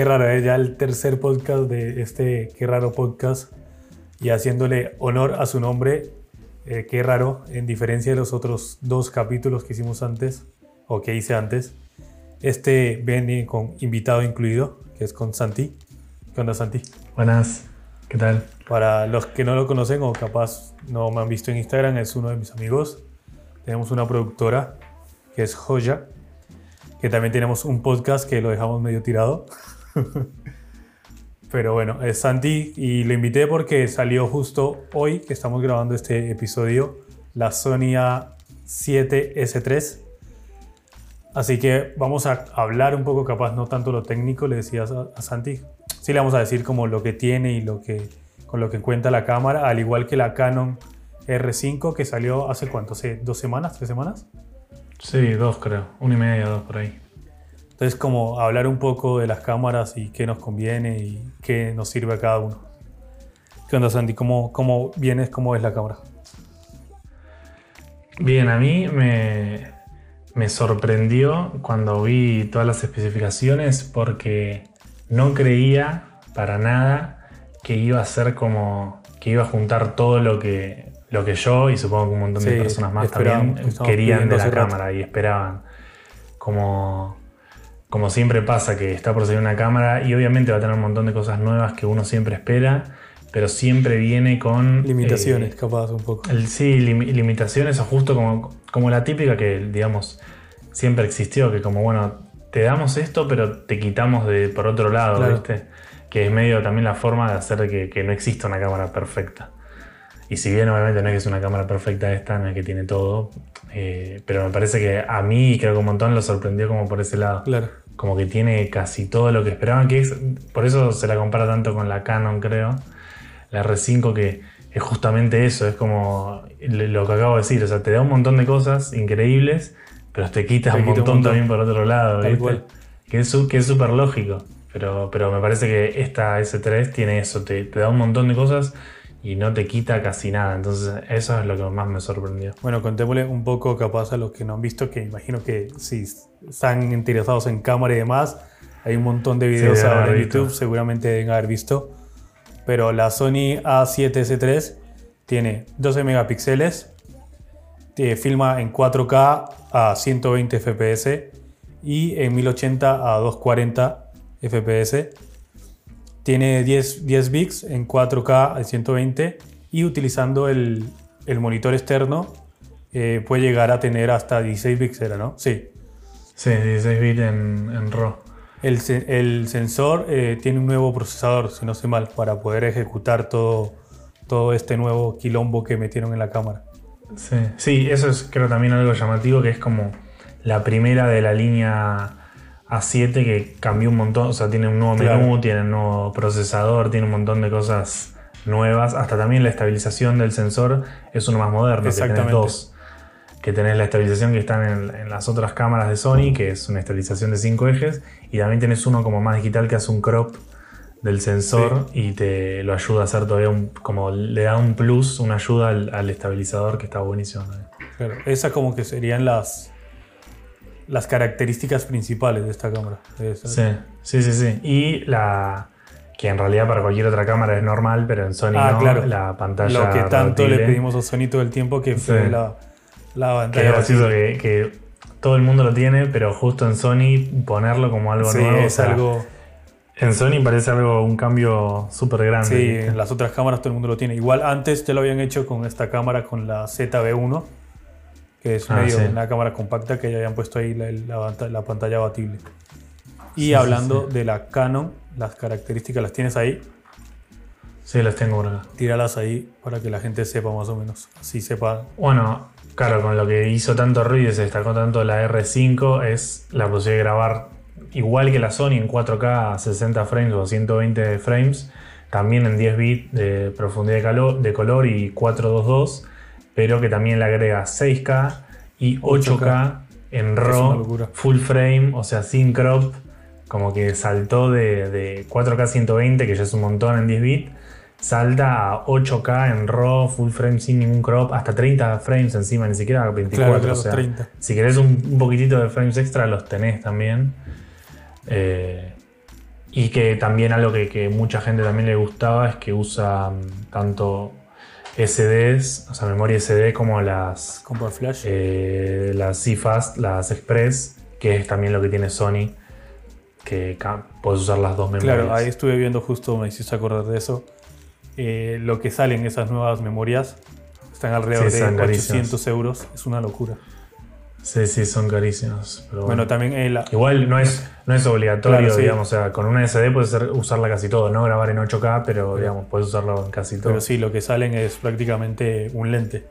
qué raro, es ya el tercer podcast de este Qué raro podcast y haciéndole honor a su nombre, eh, qué raro, en diferencia de los otros dos capítulos que hicimos antes o que hice antes. Este viene con invitado incluido, que es con Santi. ¿Qué onda, Santi? Buenas, ¿qué tal? Para los que no lo conocen o capaz no me han visto en Instagram, es uno de mis amigos. Tenemos una productora que es Joya, que también tenemos un podcast que lo dejamos medio tirado. Pero bueno, es Santi y lo invité porque salió justo hoy que estamos grabando este episodio la Sony A7S3. Así que vamos a hablar un poco, capaz no tanto lo técnico, le decías a, a Santi. Sí le vamos a decir como lo que tiene y lo que, con lo que cuenta la cámara, al igual que la Canon R5 que salió hace cuánto, hace dos semanas, tres semanas. Sí, dos creo, una y media, dos por ahí. Entonces, como hablar un poco de las cámaras y qué nos conviene y qué nos sirve a cada uno. ¿Qué onda, Sandy? ¿Cómo, cómo vienes? ¿Cómo es la cámara? Bien, a mí me, me sorprendió cuando vi todas las especificaciones porque no creía para nada que iba a ser como que iba a juntar todo lo que, lo que yo y supongo que un montón de personas más también querían de la cámara y esperaban. Como como siempre pasa, que está por salir una cámara y obviamente va a tener un montón de cosas nuevas que uno siempre espera, pero siempre viene con... Limitaciones, eh, capaz, un poco. sí, limitaciones o justo como, como la típica que, digamos, siempre existió, que como, bueno, te damos esto, pero te quitamos de por otro lado, ¿viste? Que es medio también la forma de hacer que, que no exista una cámara perfecta. Y si bien obviamente no es que es una cámara perfecta esta, no es que tiene todo, eh, pero me parece que a mí, creo que un montón lo sorprendió como por ese lado. Claro. Como que tiene casi todo lo que esperaban, que es, por eso se la compara tanto con la Canon, creo. La R5 que es justamente eso, es como lo que acabo de decir, o sea, te da un montón de cosas increíbles, pero te quitas un, montón también por otro lado, Que es súper lógico, pero, pero me parece que esta S3 tiene eso, te, te da un montón de cosas y no te quita casi nada. Entonces, eso es lo que más me sorprendió. Bueno, contémosle un poco capaz a los que no han visto, que imagino que si están interesados en cámara y demás, hay un montón de videos ahora en YouTube, seguramente deben haber visto. Pero la Sony A7S3 tiene 12 megapíxeles, filma en 4K a 120 fps y en 1080 a 240 fps tiene 10, 10 bits en 4K a 120 y utilizando el, el monitor externo eh, puede llegar a tener hasta 16 bits, ¿era, no? Sí. Sí, 16 bits en, en RAW. El, el sensor eh, tiene un nuevo procesador, si no sé mal, para poder ejecutar todo, todo este nuevo quilombo que metieron en la cámara. Sí, sí, eso es creo también algo llamativo, que es como la primera de la línea a7 que cambió un montón, o sea, tiene un nuevo menú, tiene un nuevo procesador, tiene un montón de cosas nuevas. Hasta también la estabilización del sensor es uno más moderno, que tenés dos. Que tenés la estabilización que están en, las otras cámaras de Sony, que es una estabilización de 5 ejes, y también tenés uno como más digital que hace un crop del sensor y te lo ayuda a hacer todavía un, como le da un plus, una ayuda al, estabilizador que está buenísimo. Claro, esa como que serían las las características principales de esta cámara. Sí, sí, sí, sí. Y la que en realidad para cualquier otra cámara es normal, pero en Sony ah, no, claro. la pantalla Lo que tanto le pedimos a Sony todo el tiempo que fue la, la pantalla que, que, todo el mundo lo tiene, pero justo en Sony ponerlo como algo nuevo. es algo... En Sony parece algo, un cambio súper grande. Sí, en las otras cámaras todo el mundo lo tiene. Igual antes ya lo habían hecho con esta cámara, con la ZB1, que es ah, una cámara compacta que ya habían puesto ahí la, la, pantalla abatible. Y hablando de la Canon, las características, ¿las tienes ahí? Sí, las tengo acá. Tíralas ahí para que la gente sepa más o menos. Así sepa. Bueno, claro, con lo que hizo tanto ruido y se destacó tanto la R5 es la posibilidad de grabar igual que la Sony en 4K a 60 frames o 120 frames, también en 10 bits de profundidad de, calor, de color y 422 pero que también le agrega 6K y 8K, en RAW, full frame, o sea, sin crop, como que saltó de, 4K 120, que ya es un montón en 10 bits, salta a 8K en RAW, full frame sin ningún crop, hasta 30 frames encima, ni siquiera 24. o sea, si querés un, poquitito de frames extra, los tenés también. Eh, Y que también algo que, que mucha gente también le gustaba es que usa mm, tanto SDs, o sea, memoria SD como las. Como flash. Eh, las CFast, las Express, que es también lo que tiene Sony, que puedes usar las dos memorias. Claro, ahí estuve viendo justo, me hiciste acordar de eso. Eh, lo que salen esas nuevas memorias están alrededor de 800 euros, es una locura. Sí, sí, son carísimos. bueno, también Igual no es, no es obligatorio, digamos, o sea, con una SD puedes usarla casi todo, no grabar en 8K, pero digamos, puedes usarlo en casi todo. Pero sí, lo que salen es prácticamente un lente.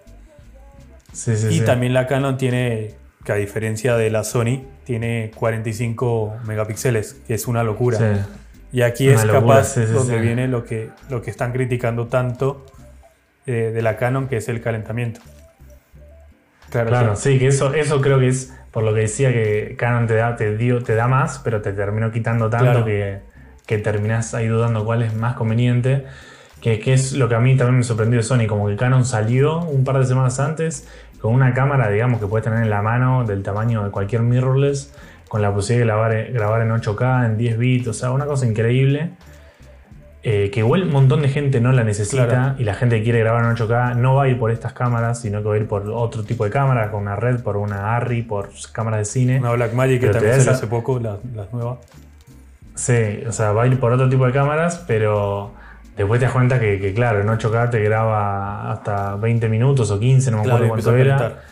Sí, sí, y también la Canon tiene, que a diferencia de la Sony, tiene 45 megapíxeles, que es una locura. Y aquí es capaz donde viene lo que, lo que están criticando tanto eh, de la Canon, que es el calentamiento. Claro, sí. que eso, eso creo que es por lo que decía que Canon te da, te dio, te da más, pero te terminó quitando tanto que, que terminás ahí dudando cuál es más conveniente. Que, que, es lo que a mí también me sorprendió de Sony, como que Canon salió un par de semanas antes con una cámara, digamos, que puedes tener en la mano del tamaño de cualquier mirrorless, con la posibilidad de grabar, grabar en 8K, en 10 bits, o sea, una cosa increíble. Eh, que igual un montón de gente no la necesita y la gente que quiere grabar en 8K no va a ir por estas cámaras, sino que va a ir por otro tipo de cámara, con una red, por una ARRI, por cámaras de cine. Una Blackmagic que también hace poco, las nuevas. Sí, o sea, va a ir por otro tipo de cámaras, pero después te das cuenta que, claro, en 8K te graba hasta 20 minutos o 15, no me acuerdo cuánto era.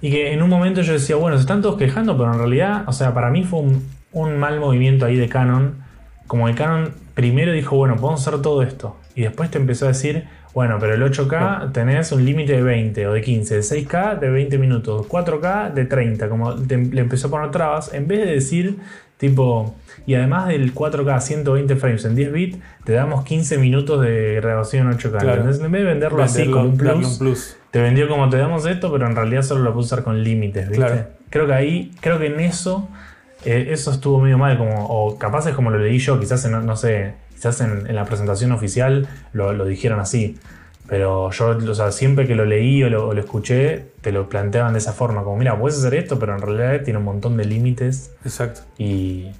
Y que en un momento yo decía, bueno, se están todos quejando, pero en realidad, o sea, para mí fue un, un mal movimiento ahí de Canon. Como el Canon primero dijo, bueno, podemos hacer todo esto. Y después te empezó a decir, bueno, pero el 8K tenés un límite de 20 o de 15, el 6K de 20 minutos, 4K de 30, como le empezó a poner trabas, en vez de decir, tipo, y además del 4K 120 frames en 10 bits, te damos 15 minutos de grabación en 8K. Entonces, en vez de venderlo, así como un plus, te vendió como te damos esto, pero en realidad solo lo puedes usar con límites, ¿viste? Creo que ahí, creo que en eso eh, eso estuvo medio mal, como, o capaz es como lo leí yo, quizás en, no sé, quizás en, la presentación oficial lo, dijeron así. Pero yo, o sea, siempre que lo leí o lo, escuché, te lo planteaban de esa forma, como, mira, puedes hacer esto, pero en realidad tiene un montón de límites. Exacto. Y,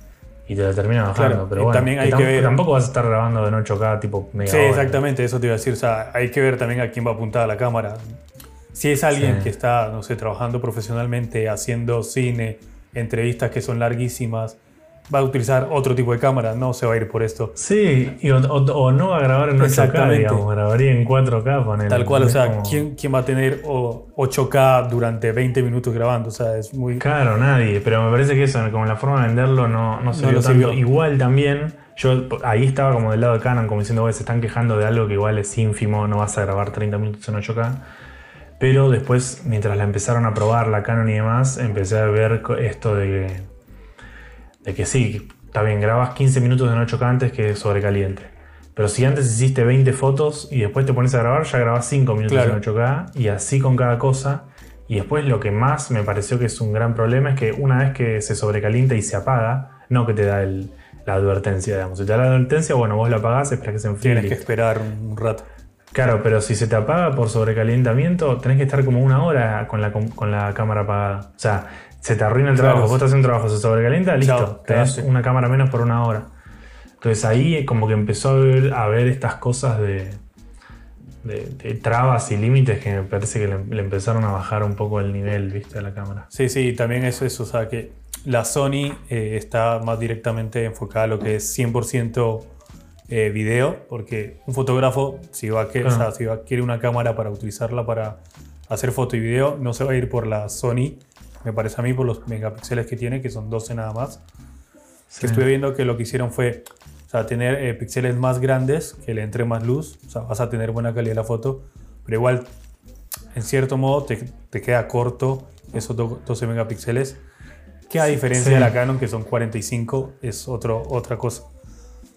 y te lo terminan bajando. pero bueno, también hay que ver... tampoco vas a estar grabando en 8K tipo mega Sí, exactamente, eso te iba a decir. O sea, hay que ver también a quién va apuntada la cámara. Si es alguien que está, no sé, trabajando profesionalmente, haciendo cine, entrevistas que son larguísimas, va a utilizar otro tipo de cámara, no se va a ir por esto. Sí, o, no va a grabar en 8K, digamos, grabaría en 4K. Tal cual, o sea, ¿quién, ¿quién, va a tener 8K durante 20 minutos grabando? O sea, es muy... Claro, nadie, pero me parece que eso, como la forma de venderlo no, no se no tanto. Igual también, yo ahí estaba como del lado de Canon, como diciendo, se están quejando de algo que igual es ínfimo, no vas a grabar 30 minutos en 8K. Pero después, mientras la empezaron a probar, la Canon y demás, empecé a ver esto de, de que sí, está bien, grabas 15 minutos en 8K antes que sobrecaliente. Pero si antes hiciste 20 fotos y después te pones a grabar, ya grabas 5 minutos en 8K y así con cada cosa. Y después lo que más me pareció que es un gran problema es que una vez que se sobrecalienta y se apaga, no que te da la advertencia, digamos. Si te da la advertencia, bueno, vos la apagás, esperas que se enfríe. Tienes que esperar un rato. Claro, pero si se te apaga por sobrecalentamiento, tenés que estar como una hora con la, con la cámara apagada. O sea, se te arruina el trabajo. Vos estás haciendo un trabajo, se sobrecalienta, listo. tenés una cámara menos por una hora. Entonces ahí como que empezó a ver, estas cosas de, de, trabas y límites que me parece que le, empezaron a bajar un poco el nivel ¿viste? de la cámara. Sí, sí, también eso es, o sea, que la Sony eh, está más directamente enfocada a lo que es 100% eh, video, porque un fotógrafo, si va, a que, si va quiere una cámara para utilizarla para hacer foto y video, no se va a ir por la Sony, me parece a mí, por los megapíxeles que tiene, que son 12 nada más. Que estuve viendo que lo que hicieron fue o sea, tener eh, píxeles más grandes, que le entre más luz, o sea, vas a tener buena calidad la foto, pero igual, en cierto modo, te, te queda corto esos 12 megapíxeles, que a diferencia de la Canon, que son 45, es otro, otra cosa.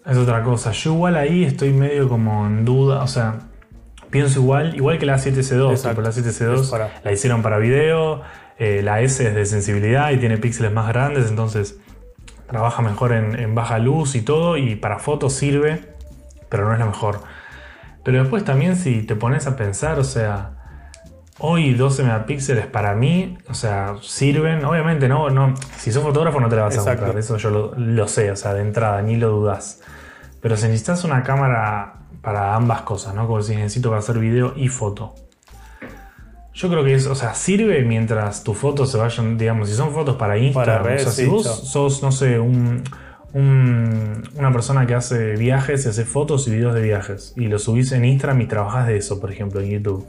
Es otra cosa. Yo igual ahí estoy medio como en duda. O sea, pienso igual, igual que la 7C2. La 7C2 la hicieron para video. Eh, la S es de sensibilidad y tiene píxeles más grandes. Entonces trabaja mejor en, baja luz y todo. Y para fotos sirve, pero no es la mejor. Pero después también si te pones a pensar, o sea, Hoy 12 megapíxeles para mí, o sea, sirven. Obviamente, no, no. Si sos fotógrafo no te la vas a comprar, eso yo lo, sé, o sea, de entrada, ni lo dudas. Pero si necesitas una cámara para ambas cosas, ¿no? Como si necesito para hacer video y foto. Yo creo que es, o sea, sirve mientras tus fotos se vayan, digamos, si son fotos para Instagram. o sea, si vos sos, no sé, un, una persona que hace viajes y hace fotos y videos de viajes y lo subís en Instagram y trabajas de eso, por ejemplo, en YouTube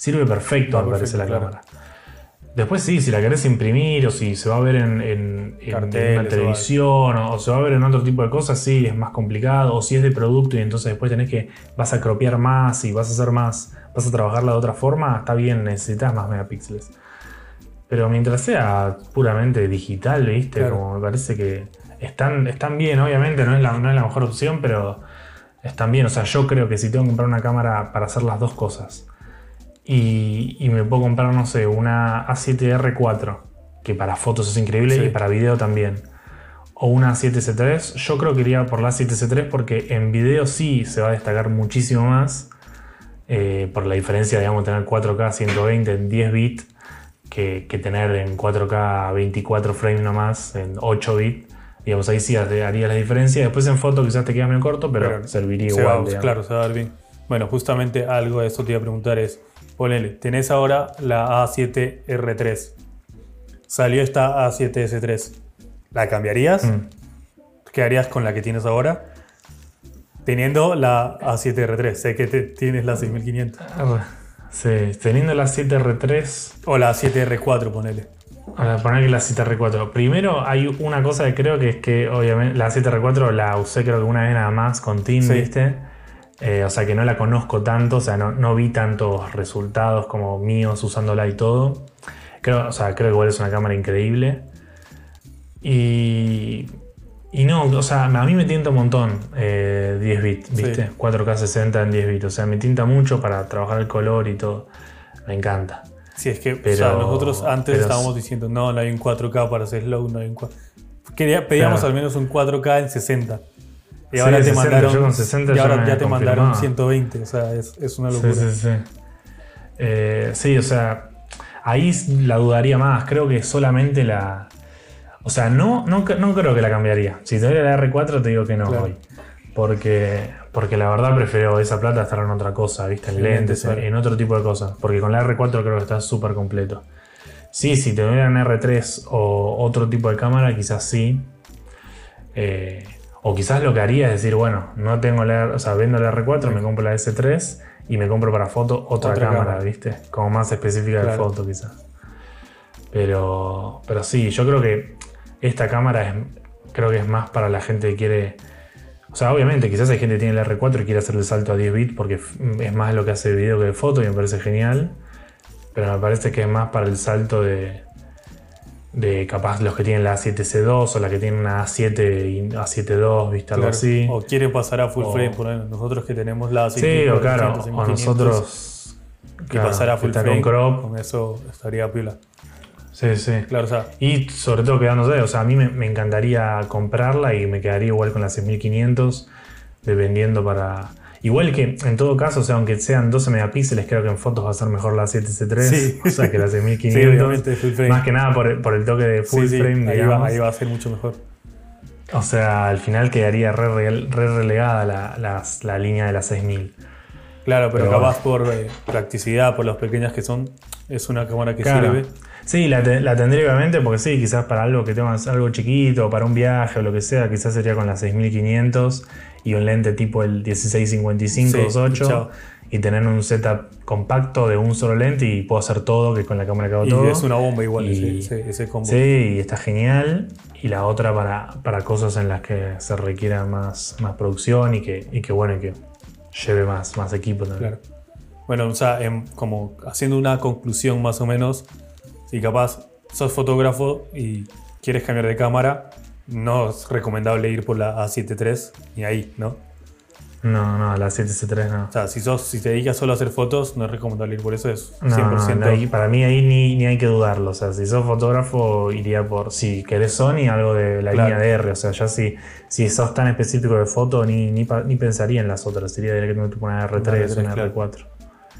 Sirve perfecto, me parece, la cámara. Después sí, si la querés imprimir o si se va a ver en, en, televisión o, se va a ver en otro tipo de cosas, sí, es más complicado. O si es de producto y entonces después tenés que, vas a cropear más y vas a hacer más, vas a trabajarla de otra forma, está bien, necesitas más megapíxeles. Pero mientras sea puramente digital, ¿viste? Como me parece que están, están bien, obviamente, no es, la, no es la mejor opción, pero están bien. O sea, yo creo que si tengo que comprar una cámara para hacer las dos cosas, y, me puedo comprar, no sé, una A7R4, que para fotos es increíble y para video también. O una A7C3. Yo creo que iría por la A7C3 porque en video sí se va a destacar muchísimo más. Eh, por la diferencia, digamos, tener 4K 120 en 10 bits que, tener en 4K 24 frames nomás en 8 bits. Digamos, ahí sí haría la diferencia. Después en foto quizás te queda medio corto, pero, serviría igual. claro, se va a ver bien. Bueno, justamente algo de eso te iba a preguntar es, ponele, tenés ahora la A7R3. Salió esta A7S3. ¿La cambiarías? Mm. ¿Qué harías con la que tienes ahora? Teniendo la A7R3. Sé que tienes la 6500. Ah, sí, teniendo la 7R3. O la 7R4, ponele. A poner la 7R4. Primero hay una cosa que creo que es que obviamente la 7R4 la usé creo que una vez nada más con Team, ¿viste? Eh, o sea que no la conozco tanto, o sea, no, vi tantos resultados como míos usándola y todo. Creo, o sea, creo que igual es una cámara increíble. Y, y no, o sea, a mí me tienta un montón 10 eh, bits, ¿viste? 4K 60 en 10 bits. O sea, me tinta mucho para trabajar el color y todo. Me encanta. Sí, es que Pero, nosotros antes estábamos diciendo, no, no hay un 4K para hacer slow, no hay un 4 Quería, pedíamos al menos un 4K en 60. Y ahora te mandaron. 60 y ahora ya, te mandaron 120. O sea, es, es una locura. Sí, sí, sí. Eh, sí, o sea, ahí la dudaría más. Creo que solamente la. O sea, no, no, no creo que la cambiaría. Si te doy la R4, te digo que no hoy. Porque, porque la verdad prefiero esa plata estar en otra cosa, ¿viste? En lentes, en otro tipo de cosas. Porque con la R4 creo que está súper completo. Sí, si te dieran R3 o otro tipo de cámara, quizás sí. Eh, o quizás lo que haría es decir, bueno, no tengo la, o sea, vendo la R4, me compro la S3 y me compro para foto otra, cámara, ¿viste? Como más específica de foto quizás. Pero, pero sí, yo creo que esta cámara es, creo que es más para la gente que quiere... O sea, obviamente, quizás hay gente que tiene la R4 y quiere hacer el salto a 10 bits porque es más lo que hace video que de foto y me parece genial. Pero me parece que es más para el salto de, de capaz los que tienen la A7C2 o la que tienen una A7 y A7 ¿viste? Algo así. O quiere pasar a full frame, por ejemplo. Nosotros que tenemos la A7 Sí, o claro, o nosotros que pasar a full frame. Con, crop. con eso estaría pila. Sí, sí. Claro, o sea. Y sobre todo quedándose, o sea, a mí me, me, encantaría comprarla y me quedaría igual con la 6500, dependiendo para Igual que en todo caso, o sea, aunque sean 12 megapíxeles, creo que en fotos va a ser mejor la 7C3, sí. o sea, que la 6500. Sí, Más que nada por, el toque de full frame, ahí va, ahí va, a ser mucho mejor. O sea, al final quedaría re, relegada la, la, línea de la 6000. Claro, pero, capaz por eh, practicidad, por las pequeñas que son, es una cámara que sirve. Sí, la, la, tendría obviamente porque sí, quizás para algo que tengas algo chiquito, para un viaje o lo que sea, quizás sería con la 6500 y un lente tipo el 1655-28 y tener un setup compacto de un solo lente y puedo hacer todo, que con la cámara que hago todo. Y es una bomba igual ese, combo. Sí, y está genial. Y la otra para, para cosas en las que se requiera más, más producción y que, y que bueno, que lleve más, más equipo también. Bueno, o sea, como haciendo una conclusión más o menos, si capaz sos fotógrafo y quieres cambiar de cámara, no es recomendable ir por la A7 III ni ahí, ¿no? No, no, la 7C3 no. O sea, si, sos, si te dedicas solo a hacer fotos, no es recomendable ir por eso, es 100%. para mí ahí ni, hay que dudarlo. O sea, si sos fotógrafo, iría por. Si querés Sony, algo de la línea de R. O sea, ya si, si sos tan específico de foto, ni, ni, pensaría en las otras. Sería directamente una R3, una R4.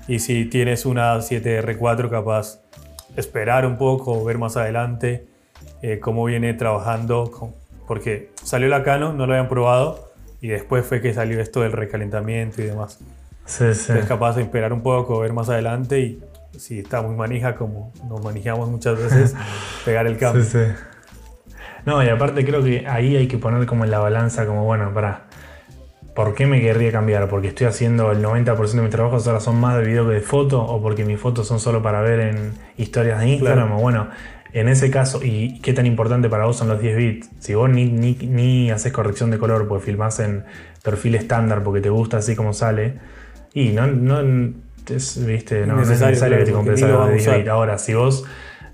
Y si tienes una 7R4, capaz esperar un poco, ver más adelante eh, cómo viene trabajando. porque salió la Canon, no lo habían probado, y después fue que salió esto del recalentamiento y demás. Sí, sí. Es capaz de esperar un poco, ver más adelante y si está muy manija, como nos manejamos muchas veces, pegar el cambio. Sí, sí. No, y aparte creo que ahí hay que poner como en la balanza, como bueno, para. ¿Por qué me querría cambiar? ¿Porque estoy haciendo el 90% de mis trabajos ahora son más de video que de foto? ¿O porque mis fotos son solo para ver en historias de Instagram? O bueno, en ese caso, ¿y qué tan importante para vos son los 10 bits? Si vos ni, ni, ni haces corrección de color porque filmás en perfil estándar porque te gusta así como sale, y no, no, es, ¿viste? no, es necesario que te compres algo de 10 bits. Ahora, si vos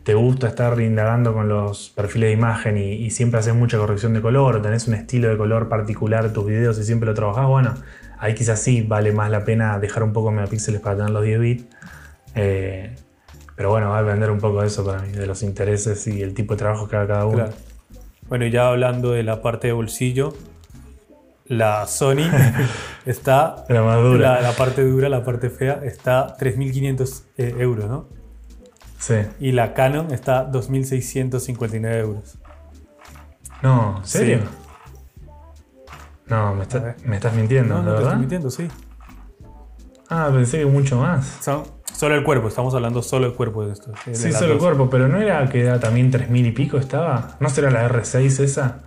te gusta estar indagando con los perfiles de imagen y, siempre haces mucha corrección de color o tenés un estilo de color particular en tus videos y siempre lo trabajás, bueno, ahí quizás sí vale más la pena dejar un poco megapíxeles para tener los 10 bits. Eh, pero bueno, va a depender un poco de eso para mí, de los intereses y el tipo de trabajo que haga cada uno. Bueno, ya hablando de la parte de bolsillo, la Sony está. la más dura. La, parte dura, la parte fea, está 3.500 eh, euros, ¿no? Sí. Y la Canon está 2.659 euros. No, ¿serio? No, me, estás mintiendo, no, no, Te estoy mintiendo, sí. Ah, pensé que mucho más. Solo el cuerpo, estamos hablando solo el cuerpo de esto. sí, solo el cuerpo, pero no era que era también 3.000 y pico estaba. ¿No será la R6 esa?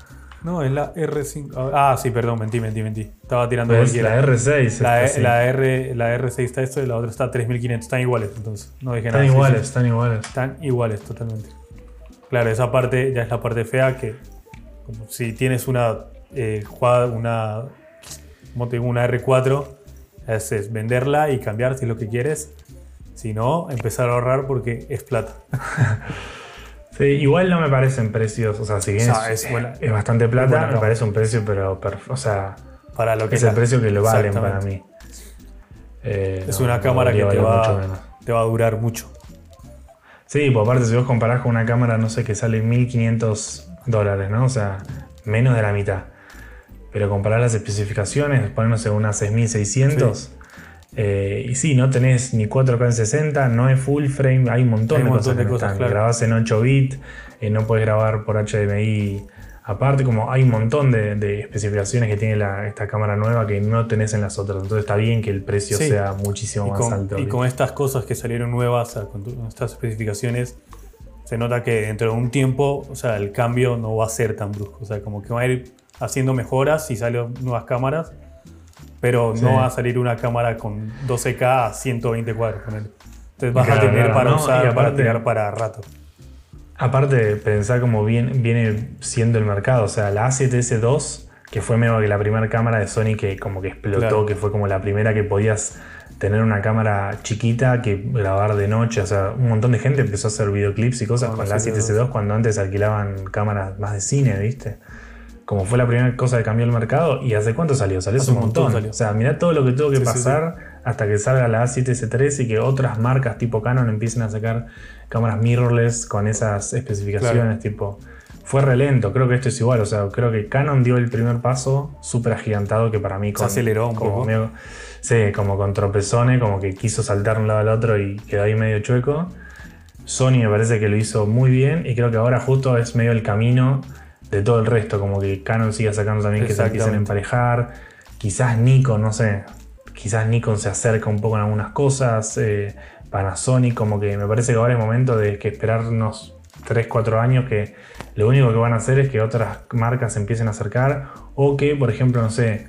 No, es la R5. Ah, sí, perdón, mentí, mentí, mentí. Estaba tirando es la R6. La, e, la, R, la R6 está esto y la otra está 3500. Están iguales, entonces. No dije están Iguales, Están iguales, están iguales. totalmente. Claro, esa parte ya es la parte fea que si tienes una eh, una, una R4, es, es venderla y cambiar si es lo que quieres. Si no, empezar a ahorrar porque es plata. igual no me parecen precios, o sea, si bien es, bastante plata, me parece un precio, pero, o sea, para lo que es el precio que lo valen para mí. Eh, es una cámara que te va, te va a durar mucho. Sí, pues aparte si vos comparás con una cámara, no sé, que sale 1500 dólares, ¿no? O sea, menos de la mitad. Pero comparar las especificaciones, ponernos en unas 6600, eh, y sí, no tenés ni 4K en 60, no es full frame, hay un montón de cosas. De cosas Grabás en 8 bits, eh, no puedes grabar por HDMI aparte, como hay un montón de, especificaciones que tiene esta cámara nueva que no tenés en las otras. Entonces está bien que el precio sea muchísimo más alto. Y con estas cosas que salieron nuevas, con estas especificaciones, se nota que dentro de un tiempo, o sea, el cambio no va a ser tan brusco. O sea, como que va a ir haciendo mejoras si salen nuevas cámaras pero no va a salir una cámara con 12K a 120 cuadros. Entonces vas a tener para usar, para tirar para rato. Aparte, pensar cómo viene, viene siendo el mercado. O sea, la A7S2, que fue medio que la primera cámara de Sony que como que explotó, que fue como la primera que podías tener una cámara chiquita que grabar de noche. O sea, un montón de gente empezó a hacer videoclips y cosas con la A7S2 cuando antes alquilaban cámaras más de cine, ¿viste? Como fue la primera cosa que cambió el mercado. ¿Y hace cuánto salió? Salió hace un montón. O sea, mirá todo lo que tuvo que pasar hasta que salga la A7S3 y que otras marcas tipo Canon empiecen a sacar cámaras mirrorless con esas especificaciones. Tipo, fue relento. Creo que esto es igual. O sea, creo que Canon dio el primer paso súper agigantado que para mí. Con, Se aceleró un poco. sí, como con tropezones, como que quiso saltar de un lado al otro y quedó ahí medio chueco. Sony me parece que lo hizo muy bien y creo que ahora justo es medio el camino de todo el resto, como que Canon siga sacando también que se quisieran emparejar. Quizás Nikon, no sé, quizás Nikon se acerca un poco en algunas cosas. Eh, Panasonic, como que me parece que ahora es momento de que esperarnos 3, 4 años que lo único que van a hacer es que otras marcas se empiecen a acercar o que, por ejemplo, no sé,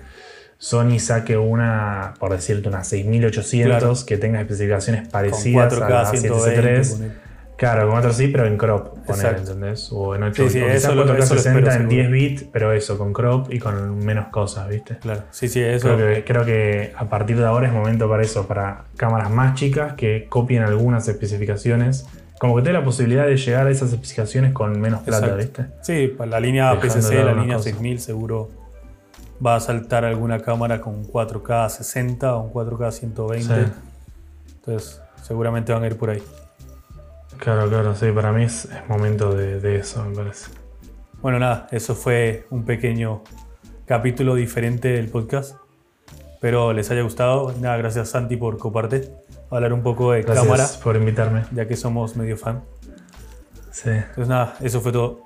Sony saque una, por decirte, una 6800 que tenga especificaciones parecidas a la 7C3 Claro, con otro sí, pero en crop, poner, ¿entendés? O en 8 sí, sí, eso, 4K en 10 bits, pero eso, con crop y con menos cosas, ¿viste? Claro, sí, sí, eso. Creo que, creo que a partir de ahora es momento para eso, para cámaras más chicas que copien algunas especificaciones. Como que tenga la posibilidad de llegar a esas especificaciones con menos plata, ¿viste? Sí, la línea PCC, la línea 6000, seguro va a saltar alguna cámara con 4K 60 o un 4K 120. Entonces, seguramente van a ir por ahí. Claro, claro, sí, para mí es, momento de, eso, me parece. Bueno, nada, eso fue un pequeño capítulo diferente del podcast. Espero les haya gustado. Nada, gracias Santi por compartir. hablar un poco de Gracias cámara, por invitarme. ya que somos medio fan. Sí. Entonces nada, eso fue todo.